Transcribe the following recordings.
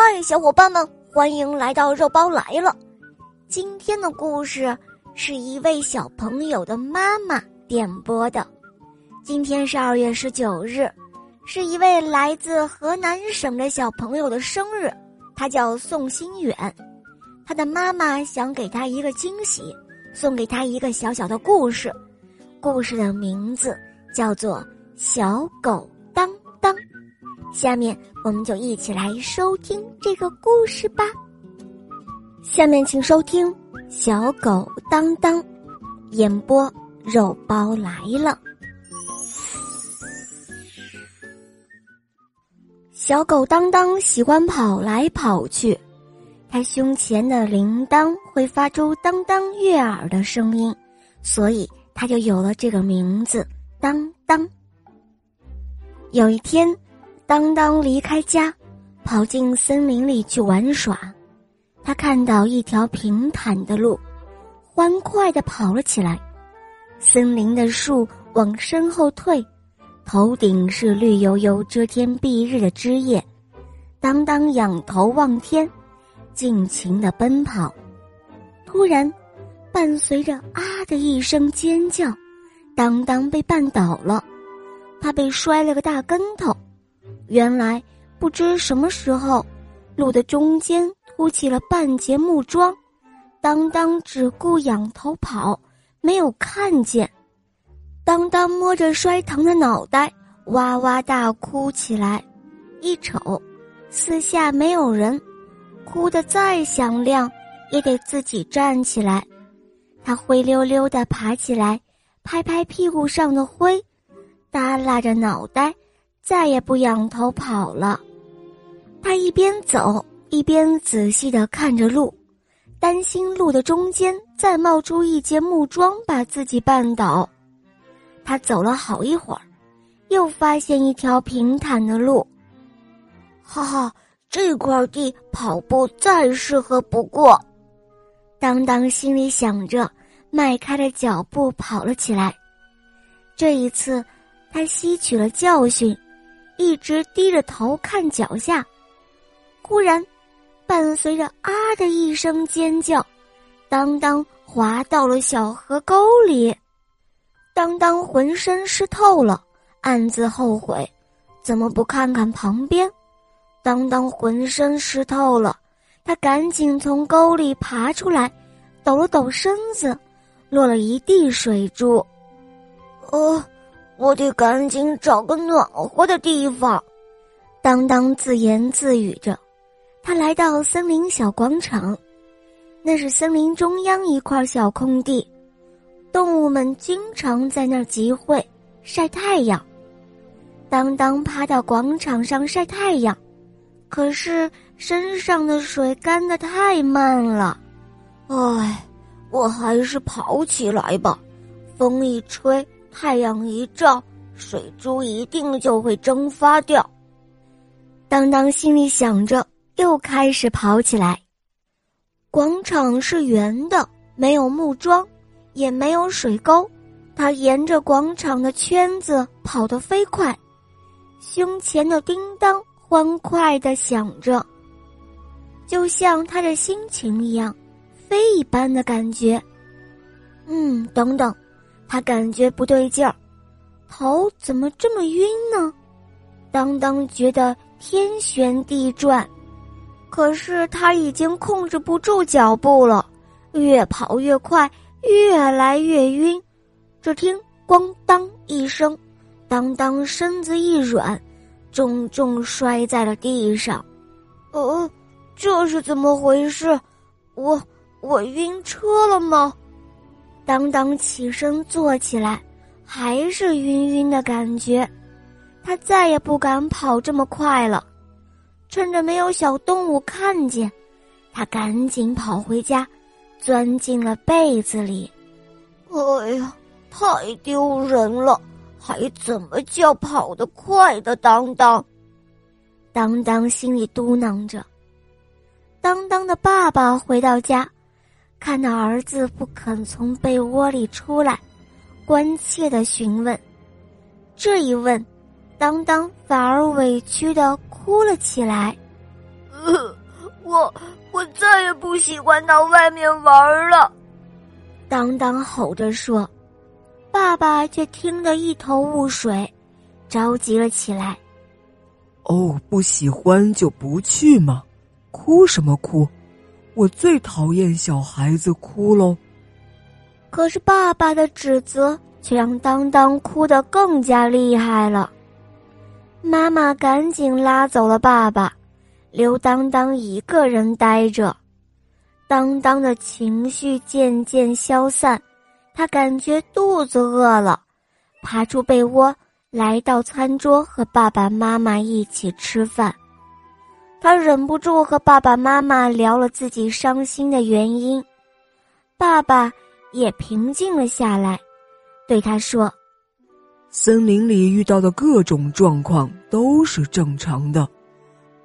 嗨，小伙伴们，欢迎来到肉包来了。今天的故事是一位小朋友的妈妈点播的。今天是二月十九日，是一位来自河南省的小朋友的生日，他叫宋新远。他的妈妈想给他一个惊喜，送给他一个小小的故事。故事的名字叫做《小狗》。下面我们就一起来收听这个故事吧。下面请收听《小狗当当》，演播肉包来了。小狗当当喜欢跑来跑去，它胸前的铃铛会发出当当悦耳的声音，所以它就有了这个名字——当当。有一天。当当离开家，跑进森林里去玩耍。他看到一条平坦的路，欢快地跑了起来。森林的树往身后退，头顶是绿油油、遮天蔽日的枝叶。当当仰头望天，尽情地奔跑。突然，伴随着“啊”的一声尖叫，当当被绊倒了，他被摔了个大跟头。原来不知什么时候，路的中间凸起了半截木桩，当当只顾仰头跑，没有看见。当当摸着摔疼的脑袋，哇哇大哭起来。一瞅，四下没有人，哭得再响亮，也得自己站起来。他灰溜溜地爬起来，拍拍屁股上的灰，耷拉着脑袋。再也不仰头跑了，他一边走一边仔细的看着路，担心路的中间再冒出一截木桩把自己绊倒。他走了好一会儿，又发现一条平坦的路，哈哈，这块地跑步再适合不过。当当心里想着，迈开了脚步跑了起来。这一次，他吸取了教训。一直低着头看脚下，忽然，伴随着“啊”的一声尖叫，当当滑到了小河沟里。当当浑身湿透了，暗自后悔，怎么不看看旁边？当当浑身湿透了，他赶紧从沟里爬出来，抖了抖身子，落了一地水珠。哦。我得赶紧找个暖和的地方，当当自言自语着。他来到森林小广场，那是森林中央一块小空地，动物们经常在那儿集会晒太阳。当当趴到广场上晒太阳，可是身上的水干得太慢了。唉，我还是跑起来吧，风一吹。太阳一照，水珠一定就会蒸发掉。当当心里想着，又开始跑起来。广场是圆的，没有木桩，也没有水沟。他沿着广场的圈子跑得飞快，胸前的叮当欢快的响着，就像他的心情一样，飞一般的感觉。嗯，等等。他感觉不对劲儿，头怎么这么晕呢？当当觉得天旋地转，可是他已经控制不住脚步了，越跑越快，越来越晕。只听“咣当”一声，当当身子一软，重重摔在了地上。哦，这是怎么回事？我我晕车了吗？当当起身坐起来，还是晕晕的感觉。他再也不敢跑这么快了。趁着没有小动物看见，他赶紧跑回家，钻进了被子里。哎呀，太丢人了！还怎么叫跑得快的当当？当当心里嘟囔着。当当的爸爸回到家。看到儿子不肯从被窝里出来，关切的询问。这一问，当当反而委屈的哭了起来。呃，我我再也不喜欢到外面玩了。”当当吼着说。爸爸却听得一头雾水，着急了起来。哦，不喜欢就不去嘛，哭什么哭？我最讨厌小孩子哭喽。可是爸爸的指责却让当当哭得更加厉害了。妈妈赶紧拉走了爸爸，留当当一个人呆着。当当的情绪渐渐消散。他感觉肚子饿了，爬出被窝，来到餐桌和爸爸妈妈一起吃饭。他忍不住和爸爸妈妈聊了自己伤心的原因，爸爸也平静了下来，对他说：“森林里遇到的各种状况都是正常的，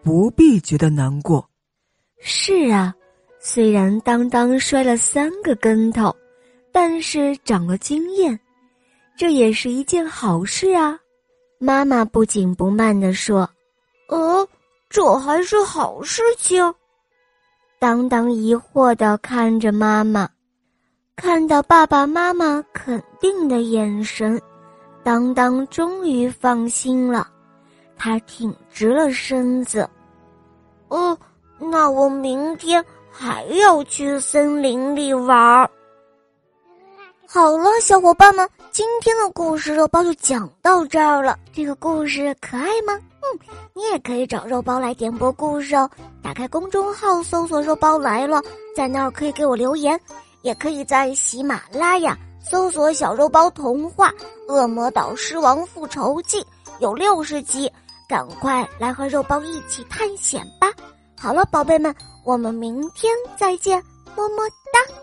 不必觉得难过。”是啊，虽然当当摔了三个跟头。但是长了经验，这也是一件好事啊！妈妈不紧不慢地说：“呃，这还是好事情。”当当疑惑地看着妈妈，看到爸爸妈妈肯定的眼神，当当终于放心了，他挺直了身子：“哦，那我明天还要去森林里玩。”好了，小伙伴们，今天的故事肉包就讲到这儿了。这个故事可爱吗？嗯，你也可以找肉包来点播故事哦。打开公众号搜索“肉包来了”，在那儿可以给我留言，也可以在喜马拉雅搜索“小肉包童话《恶魔岛狮王复仇记》”，有六十集，赶快来和肉包一起探险吧。好了，宝贝们，我们明天再见，么么哒。